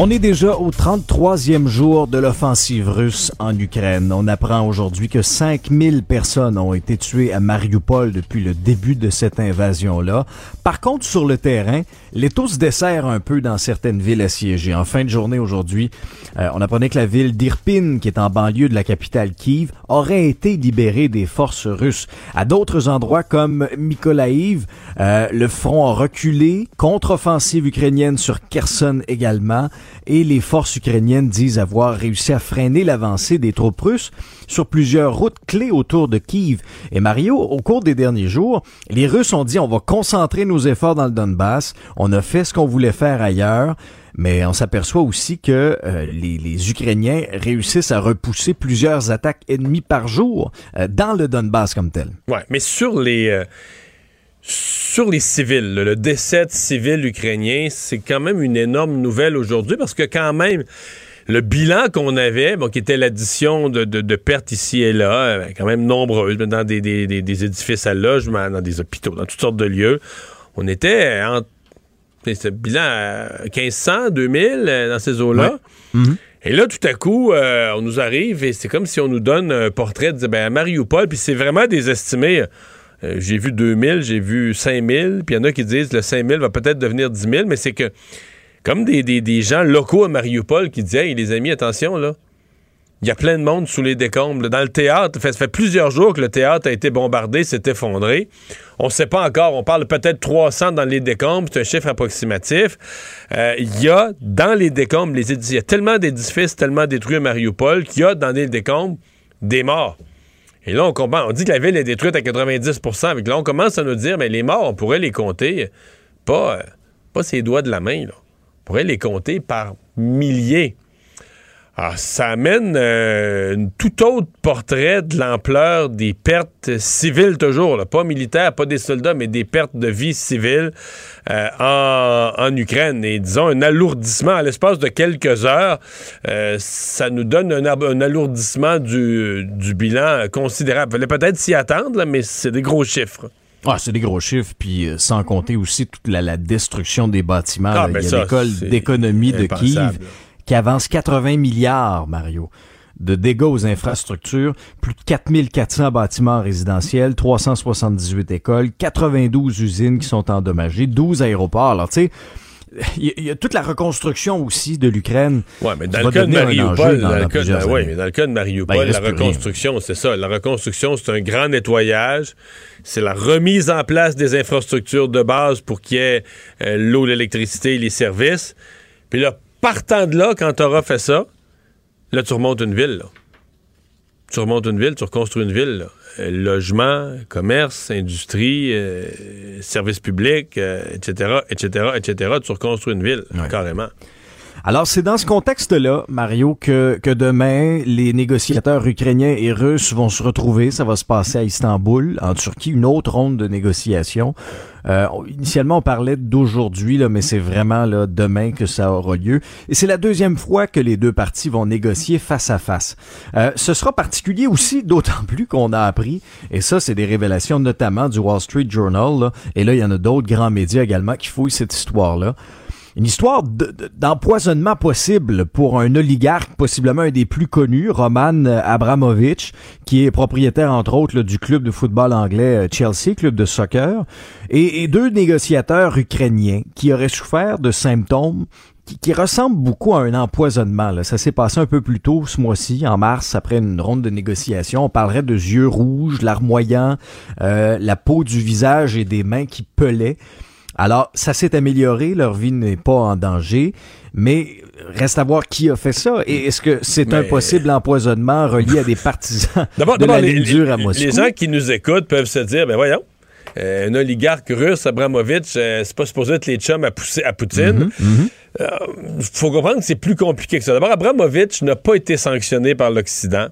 On est déjà au 33e jour de l'offensive russe en Ukraine. On apprend aujourd'hui que 5000 personnes ont été tuées à Mariupol depuis le début de cette invasion-là. Par contre, sur le terrain, l'étau se dessert un peu dans certaines villes assiégées. En fin de journée aujourd'hui, euh, on apprenait que la ville d'Irpin, qui est en banlieue de la capitale Kiev, aurait été libérée des forces russes. À d'autres endroits comme Mykolaiv, euh, le front a reculé, contre-offensive ukrainienne sur Kherson également et les forces ukrainiennes disent avoir réussi à freiner l'avancée des troupes russes sur plusieurs routes clés autour de Kiev. Et Mario, au cours des derniers jours, les Russes ont dit on va concentrer nos efforts dans le Donbass, on a fait ce qu'on voulait faire ailleurs, mais on s'aperçoit aussi que euh, les, Ukrainiens réussissent à repousser plusieurs attaques ennemies par jour euh, dans le Donbass comme tel. Ouais, mais sur les euh, sur les civils, le décès de civils ukrainiens, c'est quand même une énorme nouvelle aujourd'hui parce que quand même, le bilan qu'on avait, bon, qui était l'addition de, pertes ici et là, euh, quand même nombreuses, dans des, édifices à logement, dans des hôpitaux, dans toutes sortes de lieux, on était en ce bilan à 1500, 2000 dans ces eaux-là. Mm-hmm. Et là, tout à coup, euh, on nous arrive et c'est comme si on nous donne un portrait de ben, Mariupol, puis c'est vraiment des estimés. Euh, j'ai vu 2000, j'ai vu 5000, puis il y en a qui disent le 5000 va peut-être devenir 10 000, mais c'est que comme des, des, gens locaux à Mariupol qui disaient, hey, les amis, attention, là, il y a plein de monde sous les décombres. Dans le théâtre, ça fait plusieurs jours que le théâtre a été bombardé, s'est effondré. On ne sait pas encore. On parle peut-être 300 dans les décombres. C'est un chiffre approximatif. Euh, il y a dans les décombres, les il y a tellement d'édifices, tellement détruits à Mariupol qu'il y a dans les décombres des morts. Et là, on, dit que la ville est détruite à 90 Avec là, on commence à nous dire, mais les morts, on pourrait les compter, pas, euh, pas ses doigts de la main, là. on pourrait les compter par milliers. Alors, ah, ça amène euh, un tout autre portrait de l'ampleur des pertes civiles toujours, pas militaires, pas des soldats, mais des pertes de vie civiles euh, en, Ukraine. Et disons, un alourdissement à l'espace de quelques heures, euh, ça nous donne un, alourdissement du, bilan considérable. Il fallait peut-être s'y attendre, mais c'est des gros chiffres. Ah, c'est des gros chiffres, puis sans compter aussi toute la, destruction des bâtiments. Ah, ben Il y a l'école d'économie de Kiev qui avance 80 milliards, Mario de dégâts aux infrastructures, plus de 4400 bâtiments résidentiels, 378 écoles, 92 usines qui sont endommagées, 12 aéroports. Alors, tu sais, il y, a toute la reconstruction aussi de l'Ukraine. Oui, mais dans le cas de Mariupol, dans, le cas, mais dans le cas de Mariupol, la reconstruction, c'est ça. La reconstruction, c'est un grand nettoyage. C'est la remise en place des infrastructures de base pour qu'il y ait euh, l'eau, l'électricité, les services. Puis là, partant de là, quand tu auras fait ça, là, tu remontes une ville. Tu remontes une ville, tu reconstruis une ville. Euh, logement, commerce, industrie, euh, services publics, etc., etc., etc. Tu reconstruis une ville, carrément. Alors, c'est dans ce contexte-là, Mario, que, que demain, les négociateurs ukrainiens et russes vont se retrouver. Ça va se passer à Istanbul, en Turquie, une autre ronde de négociations. Euh, initialement, on parlait d'aujourd'hui, mais c'est vraiment là, demain que ça aura lieu. Et c'est la deuxième fois que les deux parties vont négocier face à face. Euh, ce sera particulier aussi, d'autant plus qu'on a appris, et ça, c'est des révélations notamment du Wall Street Journal, et là, il y en a d'autres grands médias également qui fouillent cette histoire-là une histoire d'empoisonnement possible pour un oligarque, possiblement un des plus connus, Roman Abramovich, qui est propriétaire entre autres du club de football anglais euh, Chelsea, club de soccer, et, deux négociateurs ukrainiens qui auraient souffert de symptômes qui, ressemblent beaucoup à un empoisonnement. Ça s'est passé un peu plus tôt ce mois-ci, en mars, après une ronde de négociations. On parlerait de yeux rouges, larmoyants, euh, la peau du visage et des mains qui pelaient. Alors, ça s'est amélioré, leur vie n'est pas en danger, mais reste à voir qui a fait ça. Et est-ce que c'est un possible empoisonnement relié à des partisans de la ligne dure à Moscou? Les gens qui nous écoutent peuvent se dire, ben voyons, euh, un oligarque russe, Abramovich, euh, c'est pas supposé être les chums à, pousser, à Poutine. Il mhm, mhm. euh, faut comprendre que c'est plus compliqué que ça. D'abord, Abramovich n'a pas été sanctionné par l'Occident.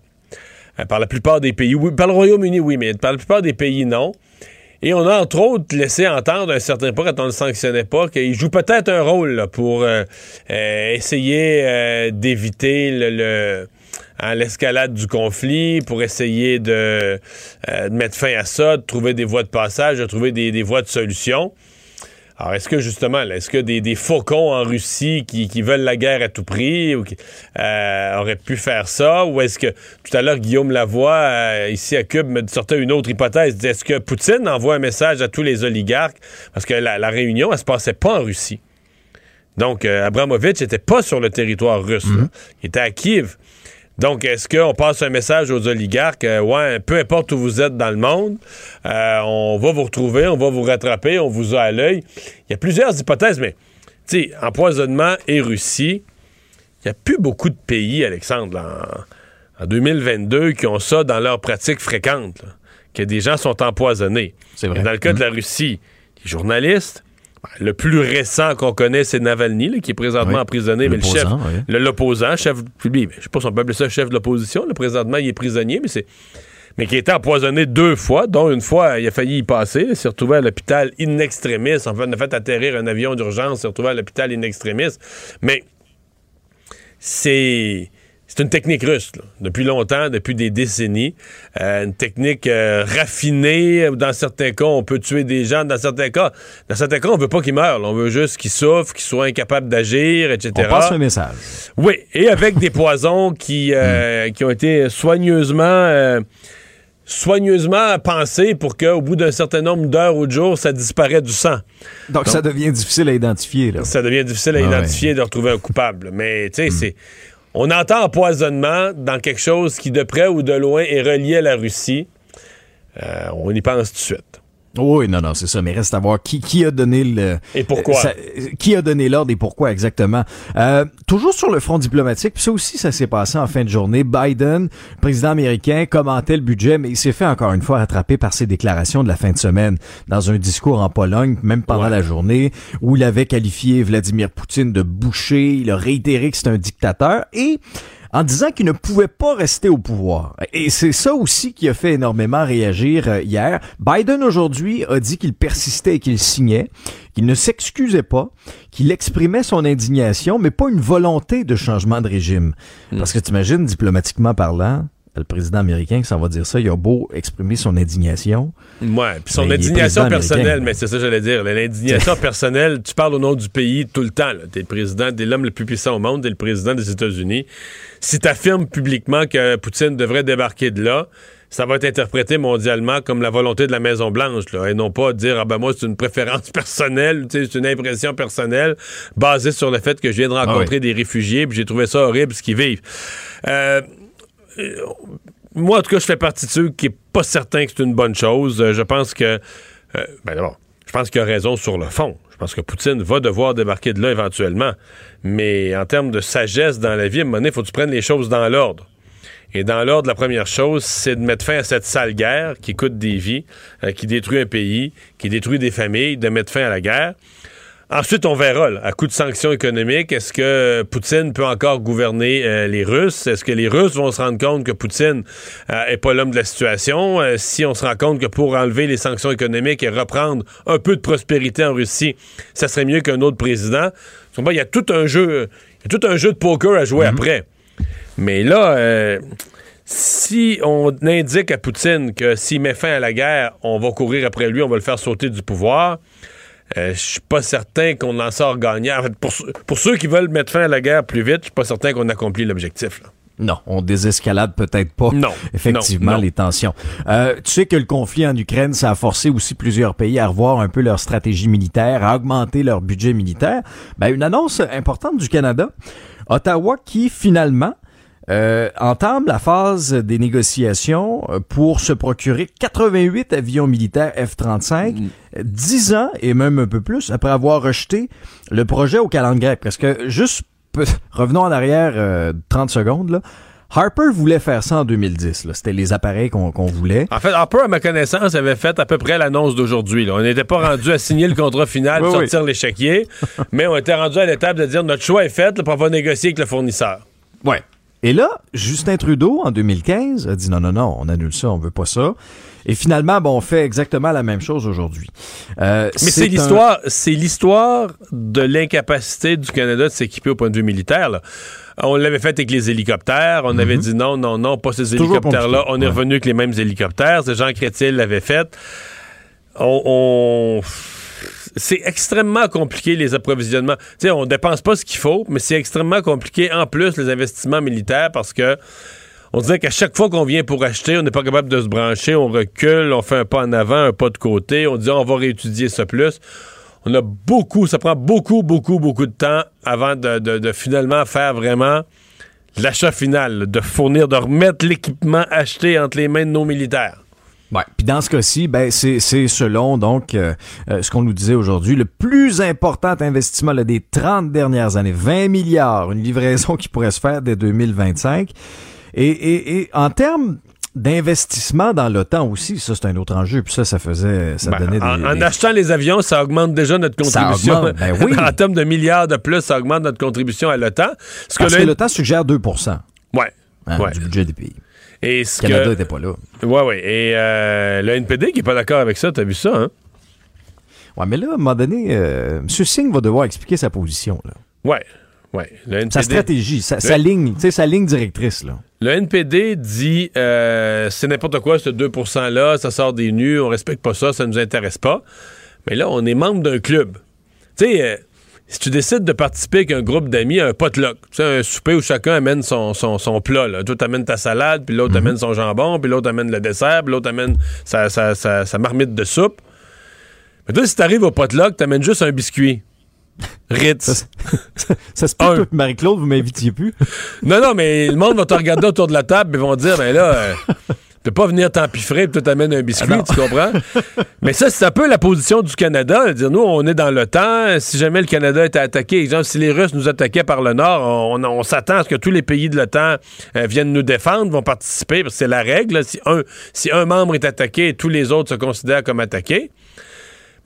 par la plupart des pays. Oui, par le Royaume-Uni, oui, mais par la plupart des pays, non. Et on a entre autres laissé entendre à un certain point, quand on ne le sanctionnait pas, qu'il joue peut-être un rôle pour euh, euh, essayer d'éviter le, hein, l'escalade du conflit, pour essayer de, mettre fin à ça, de trouver des voies de passage, de trouver des voies de solution. Alors, est-ce que justement, est-ce que des, faucons en Russie qui, veulent la guerre à tout prix ou qui, euh, auraient pu faire ça? Ou est-ce que tout à l'heure, Guillaume Lavoie, euh, ici à Cube, me sortait une autre hypothèse. Est-ce que Poutine envoie un message à tous les oligarques? Parce que la, réunion, elle se passait pas en Russie. Donc, euh, Abramovich n'était pas sur le territoire russe. Mm-hmm. Il était à Kiev. Donc, est-ce qu'on passe un message aux oligarques? Euh, ouais, peu importe où vous êtes dans le monde, euh, on va vous retrouver, on va vous rattraper, on vous a à l'œil. Il y a plusieurs hypothèses, mais, tu sais, empoisonnement et Russie, il n'y a plus beaucoup de pays, Alexandre, en, 2022, qui ont ça dans leur pratique fréquente, que des gens sont empoisonnés. C'est vrai. dans le cas de la mmh. Russie, les journalistes, le plus récent qu'on connaît, c'est Navalny, qui est présentement emprisonné, mais le chef, l'opposant, chef, je sais pas si on peut appeler ça chef de l'opposition. Présentement, il est prisonnier, mais c'est mais qui a été empoisonné deux fois, dont une fois, il a failli y passer. Il s'est retrouvé à l'hôpital in extremis. En fait, on a fait atterrir un avion d'urgence, il s'est retrouvé à l'hôpital in extremis. Mais c'est c'est une technique russe, depuis longtemps, depuis des décennies. Euh, une technique euh, raffinée. Dans certains cas, on peut tuer des gens. Dans certains cas, dans certains cas, on veut pas qu'ils meurent. On veut juste qu'ils souffrent, qu'ils soient incapables d'agir, etc. On passe un message. Oui, et avec des poisons qui, euh, hmm. qui ont été soigneusement soigneusement pensés pour qu'au bout d'un certain nombre d'heures ou de jours, ça disparaît du sang. Donc, ça devient difficile à identifier. Là. Ça devient difficile à ah identifier de retrouver un coupable. Mais tu sais, hmm. c'est on entend empoisonnement dans quelque chose qui, de près ou de loin, est relié à la Russie. Euh, on y pense tout de suite. Oui, non, non, c'est ça. Mais reste à voir qui, qui a donné le. Et pourquoi? qui a donné l'ordre et pourquoi exactement. Euh, toujours sur le front diplomatique, puis ça aussi, ça s'est passé en fin de journée. Biden, président américain, commentait le budget, mais il s'est fait encore une fois rattraper par ses déclarations de la fin de semaine dans un discours en Pologne, même pendant la journée, où il avait qualifié Vladimir Poutine de boucher. Il a réitéré que c'est un dictateur et en disant qu'il ne pouvait pas rester au pouvoir. Et c'est ça aussi qui a fait énormément réagir euh, hier. Biden aujourd'hui a dit qu'il persistait et qu'il signait, qu'il ne s'excusait pas, qu'il exprimait son indignation, mais pas une volonté de changement de régime. Hmm. Parce que tu imagines, diplomatiquement parlant, le président américain qui s'en va dire ça, il a beau exprimer son indignation. Ouais, puis son indignation personnelle, mais c'est ça que j'allais dire. L'indignation personnelle, tu parles au nom du pays tout le temps. Tu es le président, t'es l'homme le plus puissant au monde, t'es le président des États-Unis. Si tu affirmes publiquement que Poutine devrait débarquer de là, ça va être interprété mondialement comme la volonté de la Maison Blanche, là, et non pas dire ah ben moi c'est une préférence personnelle, c'est une impression personnelle basée sur le fait que je viens de ah rencontrer des réfugiés, puis j'ai trouvé ça horrible ce qu'ils vivent. Euh, moi, en tout cas, je fais partie de ceux qui n'est pas certain que c'est une bonne chose. Euh, je pense que. Euh, ben d'abord, je pense qu'il a raison sur le fond. Je pense que Poutine va devoir débarquer de là éventuellement. Mais en termes de sagesse dans la vie, à un moment donné, il faut que tu prennes les choses dans l'ordre. Et dans l'ordre, la première chose, c'est de mettre fin à cette sale guerre qui coûte des vies, qui détruit un pays, qui détruit des familles, de mettre fin à la guerre. Ensuite, on verra, à coup de sanctions économiques, est-ce que Poutine peut encore gouverner euh, les Russes? Est-ce que les Russes vont se rendre compte que Poutine euh, est pas l'homme de la situation? Euh, si on se rend compte que pour enlever les sanctions économiques et reprendre un peu de prospérité en Russie, ça serait mieux qu'un autre président. Il y a tout un jeu, tout un jeu de poker à jouer mhm. après. Mais là, si on indique à Poutine que s'il met fin à la guerre, on va courir après lui, on va le faire sauter du pouvoir, euh, je suis pas certain qu'on en sort gagnant. En fait, pour, ceux qui veulent mettre fin à la guerre plus vite, je suis pas certain qu'on accomplit l'objectif. Non, on désescalade peut-être pas. Non, effectivement les tensions. Euh, tu sais que le conflit en Ukraine, ça a forcé aussi plusieurs pays à revoir un peu leur stratégie militaire, à augmenter leur budget militaire. Ben, une annonce importante du Canada. Ottawa qui finalement euh, entame la phase des négociations euh, pour se procurer 88 avions militaires F-35, 10 ans et même un peu plus après avoir rejeté le projet au calendrier Parce que juste, revenons en arrière 30 euh, secondes, là. Harper voulait faire ça en 2010. C'était les appareils qu'on voulait. En fait, Harper, à ma connaissance, avait fait à peu près l'annonce d'aujourd'hui. On n'était pas rendu à signer le contrat final, oui, sortir l'échiquier, mais on était rendu à l'étape de dire notre choix est fait, pour avoir négocier avec le fournisseur. Ouais. Et là, Justin Trudeau, en 2015, a dit non, non, non, on annule ça, on veut pas ça. Et finalement, bon, on fait exactement la même chose aujourd'hui. Euh, Mais c'est l'histoire, c'est l'histoire de l'incapacité du Canada de s'équiper au point de vue militaire. Là. On l'avait fait avec les hélicoptères. On avait mhm. dit non, non, non, pas ces hélicoptères-là. On est revenu avec les mêmes hélicoptères. Jean Chrétien l'avait fait. on... c'est extrêmement compliqué les approvisionnements. Tu sais, on dépense pas ce qu'il faut, mais c'est extrêmement compliqué en plus les investissements militaires parce que on dirait qu'à chaque fois qu'on vient pour acheter, on n'est pas capable de se brancher, on recule, on fait un pas en avant, un pas de côté, on dit on va réétudier ça plus. On a beaucoup, ça prend beaucoup, beaucoup, beaucoup de temps avant de, finalement faire vraiment l'achat final, de fournir, de remettre l'équipement acheté entre les mains de nos militaires. Ouais. Puis dans ce cas-ci, ben c'est selon donc euh, euh, ce qu'on nous disait aujourd'hui, le plus important investissement des 30 dernières années, 20 milliards, une livraison qui pourrait se faire dès 2025. Et, et, et en termes d'investissement dans l'OTAN aussi, ça c'est un autre enjeu. Puis ça, ça faisait, ça ben, donnait des, en, achetant les avions, ça augmente déjà notre contribution. ben oui. en termes de milliards de plus, ça augmente notre contribution à l'OTAN. Parce que, l'OTAN suggère 2 ouais. Hein, ouais. du budget des pays. Et le Canada n'était pas là. Oui, oui. Et euh, le NPD qui n'est pas d'accord avec ça, tu as vu ça, hein? Ouais, mais là, à un moment donné, euh, M. Singh va devoir expliquer sa position. Là. Ouais. Ouais. Sa stratégie, sa, ligne, sa ligne directrice. Là. Le NPD dit euh, c'est n'importe quoi, ce 2 %-là, ça sort des nus, on respecte pas ça, ça nous intéresse pas. Mais là, on est membre d'un club. Tu sais, euh, si tu décides de participer avec un groupe d'amis à un potluck, tu sais, un souper où chacun amène son, son, plat, là. Toi, t'amènes ta salade, puis l'autre mhm. amène son jambon, puis l'autre amène le dessert, puis l'autre amène sa, sa, sa, marmite de soupe. Mais toi, si t'arrives au potluck, t'amènes juste un biscuit. Ritz. Ça, se peut Marie-Claude, vous m'invitiez plus. non, non, mais le monde va te regarder autour de la table et vont dire, ben là, euh, peux pas venir t'empiffrer et tu t'amènes un biscuit, ah tu comprends? mais ça, c'est un peu la position du Canada. Dire, nous, on est dans le temps. Si jamais le Canada était attaqué, exemple, si les Russes nous attaquaient par le Nord, on, s'attend à ce que tous les pays de l'OTAN euh, viennent nous défendre, vont participer, parce que c'est la règle. Si, un, si un membre est attaqué, tous les autres se considèrent comme attaqués.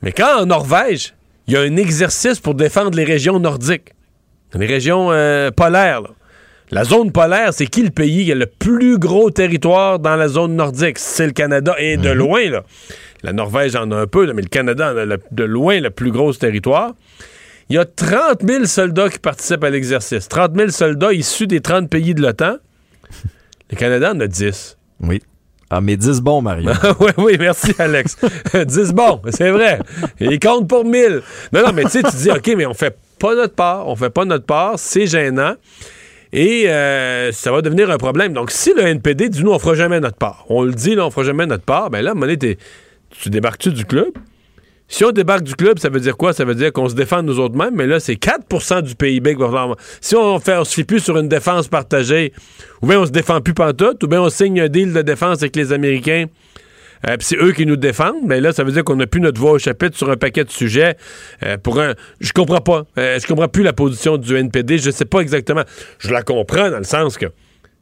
Mais quand en Norvège, il y a un exercice pour défendre les régions nordiques, les régions euh, polaires. La zone polaire, c'est qui le pays qui a le plus gros territoire dans la zone nordique? C'est le Canada, et de mhm. loin. Là. La Norvège en a un peu, mais le Canada en a de loin le plus gros territoire. Il y a 30 000 soldats qui participent à l'exercice. 30 000 soldats issus des 30 pays de l'OTAN. Le Canada en a 10. Oui. Ah, mais 10 bons, Mario. oui, oui, merci, Alex. 10 bons, c'est vrai. Il compte pour 1000. Non, non, mais tu sais, tu dis, OK, mais on fait pas notre part. On fait pas notre part. C'est gênant. Et euh, ça va devenir un problème. Donc, si le NPD dit, nous, on fera jamais notre part. On le dit, là, on fera jamais notre part. Ben là, à un tu débarques-tu du club? Si on débarque du club, ça veut dire quoi? Ça veut dire qu'on se défend nous autres mêmes, mais là, c'est 4% du PIB qui va Si on fait, on se fie plus sur une défense partagée, ou bien on se défend plus pantoute, ou bien on signe un deal de défense avec les Américains, euh, c'est eux qui nous défendent, mais là, ça veut dire qu'on n'a plus notre voix au chapitre sur un paquet de sujets. Euh, pour un, je comprends pas. Euh, je comprends plus la position du NPD. Je sais pas exactement. Je la comprends dans le sens que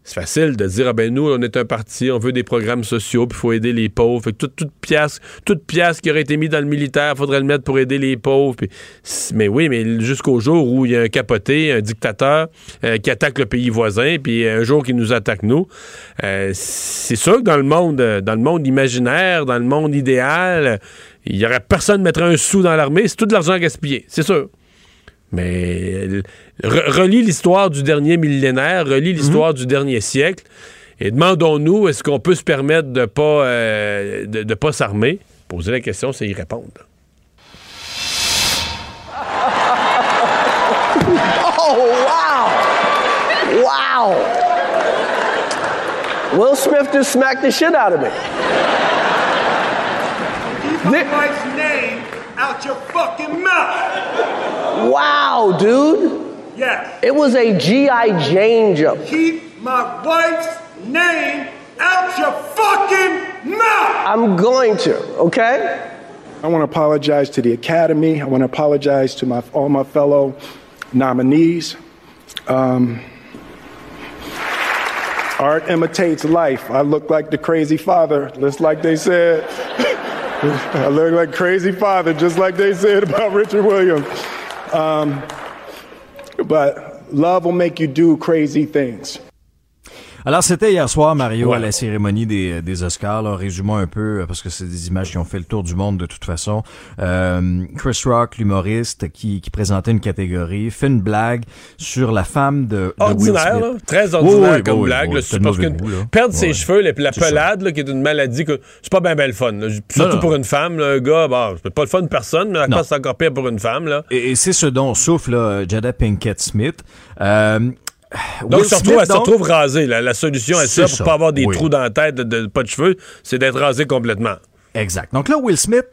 c'est facile de dire, ah ben nous, on est un parti, on veut des programmes sociaux, puis il faut aider les pauvres. Fait toute, pièce, toute pièce qui aurait été mise dans le militaire, faudrait le mettre pour aider les pauvres. mais oui, mais jusqu'au jour où il y a un capoté, un dictateur euh, qui attaque le pays voisin, puis un jour qui nous attaque nous, euh, c'est sûr que dans le monde, dans le monde imaginaire, dans le monde idéal, il y aurait personne mettrait un sou dans l'armée, c'est tout de l'argent gaspillé, c'est sûr. Mais relis l'histoire du dernier millénaire, relis l'histoire du dernier siècle, et demandons-nous est-ce qu'on peut se permettre de pas euh, de, pas s'armer? Poser la question, c'est y répondre. oh wow! Wow! Will Smith just smacked the shit out of me. Out your fucking mouth. Wow, dude. Yes. It was a G.I. Jane jump. Keep my wife's name out your fucking mouth. I'm going to, okay? I want to apologize to the Academy. I want to apologize to my, all my fellow nominees. Um, art imitates life. I look like the crazy father, just like they said. I look like crazy father, just like they said about Richard Williams. Um, but love will make you do crazy things. Alors, c'était hier soir, Mario, Ouais. à la cérémonie des, des Oscars. Là, résumons un peu, euh, parce que c'est des images qui ont fait le tour du monde de toute façon. Euh, Chris Rock, l'humoriste, qui, qui présentait une catégorie, fait une blague sur la femme de, de Will Ordinaire, Smith. là. Très ordinaire Oui, comme oui, blague. oui, là. c'est parce que goût, perdre ses cheveux, la pelade, là, qui est une maladie, que c'est pas bien belle fun. là. Surtout non. pour une femme, là, un gars, bon, c'est pas le fun de personne, mais encore, c'est encore pire pour une femme. Là. Et, et c'est ce dont souffle là, Jada Pinkett Smith. Euh, Donc, se retrouve, Smith, elle se donc- retrouve rasée. La solution à C'est ça, pour pas avoir des Oui. trous dans la tête, de, de- pas de cheveux, c'est d'être rasé complètement. Exact. Donc là, Will Smith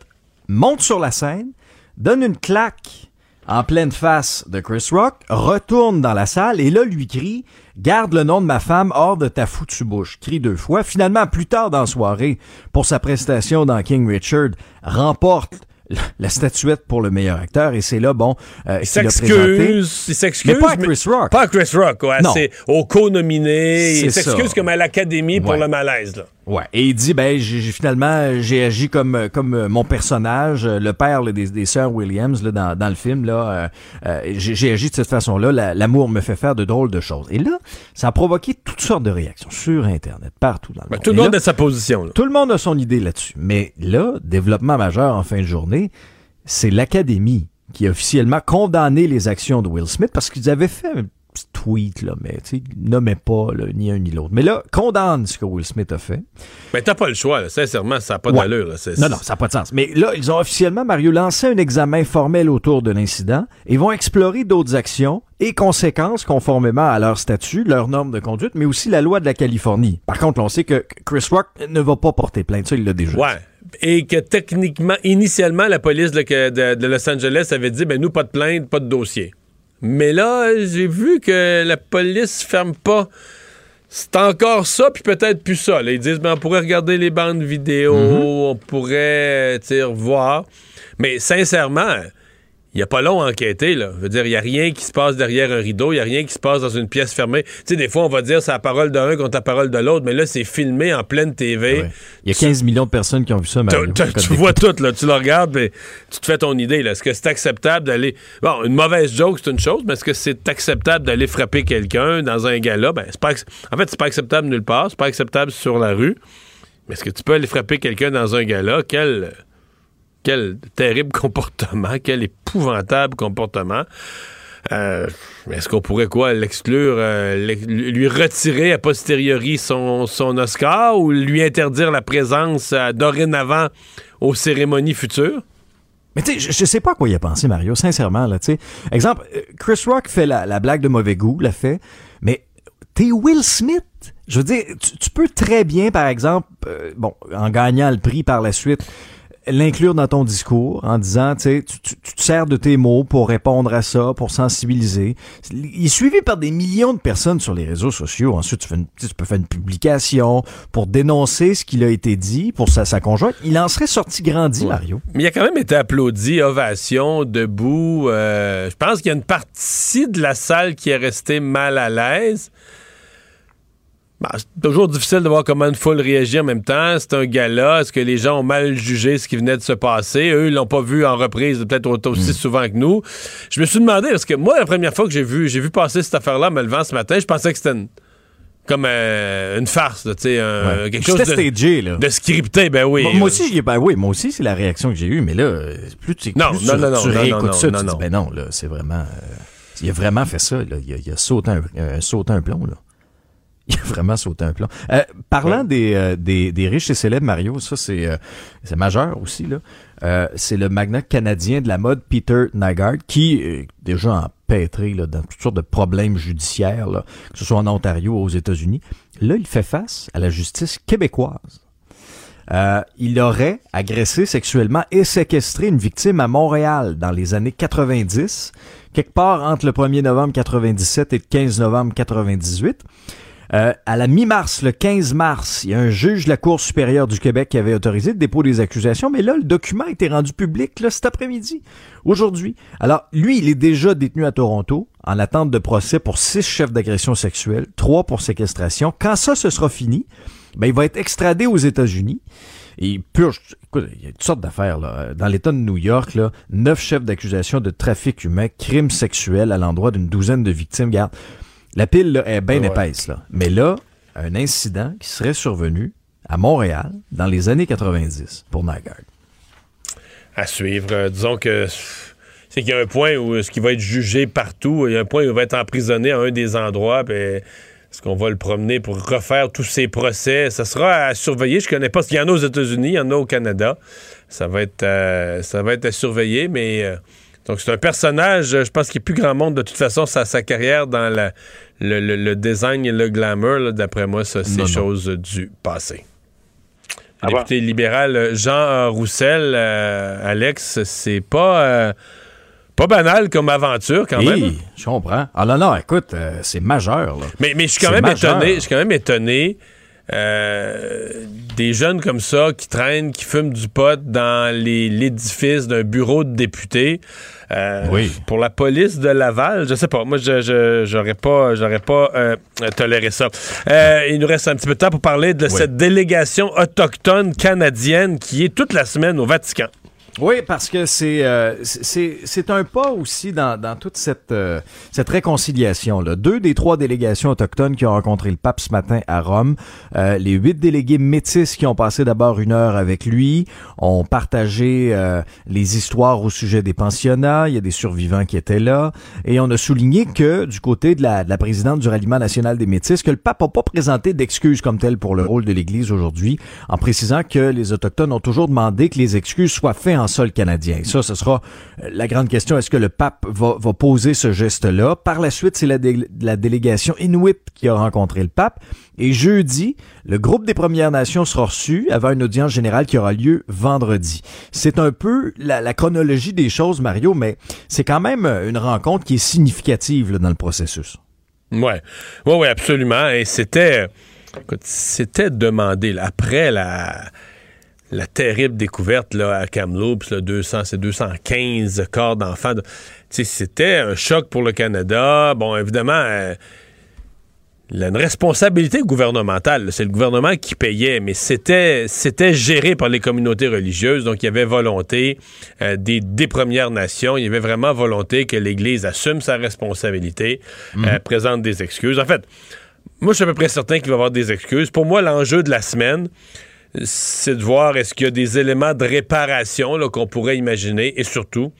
monte sur la scène, donne une claque en pleine face de Chris Rock, retourne dans la salle et là lui crie Garde le nom de ma femme hors de ta foutue bouche. Crie deux fois. Finalement, plus tard dans la soirée, pour sa prestation dans King Richard, remporte la statuette pour le meilleur acteur et c'est là, bon, euh, Il s'excuse. Il s'excuse. Mais pas à Chris Rock. Pas à Chris Rock, ouais. Non. C'est au co-nominé. Il s'excuse comme à l'Académie pour le malaise, là. Ouais. Et il dit, ben, j'ai finalement, j'ai agi comme comme euh, mon personnage, euh, le père là, des, des sœurs Williams là, dans, dans le film. là. euh, euh, j'ai agi de cette façon-là. La- L'amour me fait faire de drôles de choses. Et là, ça a provoqué toutes sortes de réactions sur Internet, partout dans le Ben, monde. tout le monde là, a sa position. là. tout le monde a son idée là-dessus. Mais là, développement majeur en fin de journée, c'est l'Académie qui a officiellement condamné les actions de Will Smith parce qu'ils avaient fait un petit tweet, là, mais tu nommaient pas là, ni un ni l'autre. Mais là, condamne ce que Will Smith a fait. Mais t'as pas le choix, là. Sincèrement, ça n'a pas Ouais. d'allure. Non, non, ça n'a pas de sens. Mais là, ils ont officiellement, Mario, lancé un examen formel autour de l'incident et vont explorer d'autres actions et conséquences conformément à leur statut, leurs normes de conduite, mais aussi la loi de la Californie. Par contre, on sait que Chris Rock ne va pas porter plainte. Ça, il l'a déjà Ouais. Et que techniquement, initialement, la police de- de Los Angeles avait dit ben nous, pas de plainte, pas de dossier. Mais là, j'ai vu que la police ferme pas. C'est encore ça, puis peut-être plus ça. là. Ils disent ben, on pourrait regarder les bandes vidéo, on pourrait voir. Mais sincèrement, il n'y a pas long à enquêter. Là. Je veux dire, il n'y a rien qui se passe derrière un rideau, il n'y a rien qui se passe dans une pièce fermée. Tu sais, des fois, on va dire c'est la parole d'un contre la parole de l'autre, mais là, c'est filmé en pleine TV. Ouais. Il y a 15 millions de personnes qui ont vu ça, Mario. tu des- vois tout, là. Tu le regardes, mais tu te fais ton idée, là. Est-ce que c'est acceptable d'aller. Bon, une mauvaise joke, c'est une chose, mais est-ce que c'est acceptable d'aller frapper quelqu'un dans un gala? Ben, c'est pas. En fait, c'est pas acceptable nulle part. C'est pas acceptable sur la rue. Mais est-ce que tu peux aller frapper quelqu'un dans un gala? Quel. Quel terrible comportement, quel épouvantable comportement. Euh, Est-ce qu'on pourrait quoi l'exclure, euh, lui retirer a posteriori son, son Oscar ou lui interdire la présence euh, dorénavant aux cérémonies futures? Mais tu sais, je, je sais pas à quoi il a pensé, Mario, sincèrement, là. Exemple, Chris Rock fait la, la blague de mauvais goût, l'a fait, mais t'es Will Smith. Je veux dire, tu, peux très bien, par exemple, bon, en gagnant le prix par la suite, l'inclure dans ton discours en disant, tu sais, tu, tu- te sers de tes mots pour répondre à ça, pour sensibiliser. Il est suivi par des millions de personnes sur les réseaux sociaux. Ensuite, tu, fais une- tu sais, tu peux faire une publication pour dénoncer ce qu'il a été dit pour sa, sa conjointe. Il en serait sorti grandi, Mario. Mais il a quand même été applaudi, ovation, debout. euh, je pense qu'il y a une partie de la salle qui est restée mal à l'aise. Bah, c'est toujours difficile de voir comment une foule réagit en même temps. C'est un gala. Est-ce que les gens ont mal jugé ce qui venait de se passer? Eux, ils l'ont pas vu en reprise peut-être aussi souvent que nous. Je me suis demandé, parce que moi, la première fois que j'ai vu, j'ai vu passer cette affaire-là en me levant ce matin, je pensais que c'était une- comme euh, une farce, tu sais, Ouais. quelque chose de, stagé, là. de scripté. Ben oui. Moi, moi aussi, j'y ai- ben oui, moi aussi, c'est la réaction que j'ai eue, mais là, plus tu, Non, plus non, tu, non, non, tu non, non, ça, non, tu non. dis, ben non, là, c'est vraiment, euh, il a vraiment fait ça, là, il a, il a sauté un, euh, sauté un plomb, là. Il a vraiment sauté un plomb. Euh, parlant des, euh, des, des riches et célèbres, Mario, ça c'est euh, c'est majeur aussi, là. C'est le magnat canadien de la mode Peter Nygaard qui est déjà empêtré là, dans toutes sortes de problèmes judiciaires, là, que ce soit en Ontario ou aux États-Unis. Là, il fait face à la justice québécoise. Il aurait agressé sexuellement et séquestré une victime à Montréal dans les années 90, quelque part entre le 1er novembre 97 et le 15 novembre 98. Euh, à la mi-mars, le 15 mars, il y a un juge de la Cour supérieure du Québec qui avait autorisé le dépôt des accusations, mais là, le document a été rendu public là, cet après-midi, aujourd'hui. Alors, lui, il est déjà détenu à Toronto en attente de procès pour six chefs d'agression sexuelle, trois pour séquestration. Quand ça, ce sera fini, ben, il va être extradé aux États-Unis. Et il purge, écoute, il y a toutes sortes d'affaires, là. Dans l'État de New York, neuf chefs d'accusation de trafic humain, crimes sexuels à l'endroit d'une douzaine de victimes. Garde, la pile, là, est bien Ouais. épaisse, là. Mais là, un incident qui serait survenu à Montréal dans les années 90 pour Nygaard. À suivre. Euh, disons que c'est qu'il y a un point où ce qui va être jugé partout, il y a un point où il va être emprisonné à un des endroits, puis est-ce qu'on va le promener pour refaire tous ses procès? Ça sera à surveiller. Je connais pas. Il y en a aux États-Unis, il y en a au Canada. Ça va être, euh, ça va être à surveiller, mais euh, donc c'est un personnage, je pense qu'il n'y a plus grand monde de toute façon sa, sa carrière dans la, le, le- le design et le glamour. D'après moi, ça, c'est chose du passé. Le député libéral Jean euh, Roussel, euh, Alex, c'est pas euh, pas banal comme aventure quand même. Hi, je comprends. Ah non, non, écoute, euh, c'est majeur. Là. Mais, mais je suis quand même étonné. Je suis quand même étonné. Des jeunes comme ça qui traînent, qui fument du pot dans l'édifice d'un bureau de député. Euh, Oui. Pour la police de Laval, je sais pas. Moi, je je- j'aurais pas, j'aurais pas euh, toléré ça. Euh, il nous reste un petit peu de temps pour parler de cette délégation autochtone canadienne qui est toute la semaine au Vatican. Oui, parce que c'est euh, c'est un pas aussi dans, dans toute cette euh, cette réconciliation là. Deux des trois délégations autochtones qui ont rencontré le pape ce matin à Rome, euh, les huit délégués métis qui ont passé d'abord une heure avec lui, ont partagé euh, les histoires au sujet des pensionnats. Il y a des survivants qui étaient là et on a souligné que du côté de la, de la présidente du ralliement national des métis, que le pape n'a pas présenté d'excuses comme telles pour le rôle de l'Église aujourd'hui, en précisant que les autochtones ont toujours demandé que les excuses soient faites sol canadien. Ça, ce sera euh, la grande question. Est-ce que le pape va, poser ce geste-là? Par la suite, c'est la, dé- la délégation Inuit qui a rencontré le pape. Et jeudi, le groupe des Premières Nations sera reçu avant une audience générale qui aura lieu vendredi. C'est un peu la, chronologie des choses, Mario, mais c'est quand même euh, une rencontre qui est significative dans le processus. Ouais, ouais, ouais, absolument. Et c'était, c'était demandé après la, la terrible découverte là, à Kamloops, là, 200, c'est 215 corps d'enfants. c'était un choc pour le Canada. Bon, évidemment. euh, il y a une responsabilité gouvernementale. C'est le gouvernement qui payait, mais c'était c'était géré par les communautés religieuses. Donc, il y avait volonté euh, des, des Premières Nations. Il y avait vraiment volonté que l'Église assume sa responsabilité, euh, présente des excuses. En fait, moi, je suis à peu près certain qu'il va y avoir des excuses. Pour moi, l'enjeu de la semaine, c'est de voir est-ce qu'il y a des éléments de réparation qu'on pourrait imaginer et surtout,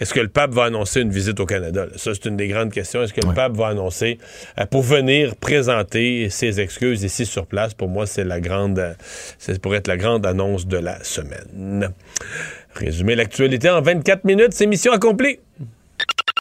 est-ce que le pape va annoncer une visite au Canada? là? Ça, c'est une des grandes questions. Est-ce que le pape va annoncer euh, pour venir présenter ses excuses ici sur place? Pour moi, c'est la grande, euh, c'est pour être la grande annonce de la semaine. Résumer l'actualité en 24 minutes, c'est mission accomplie.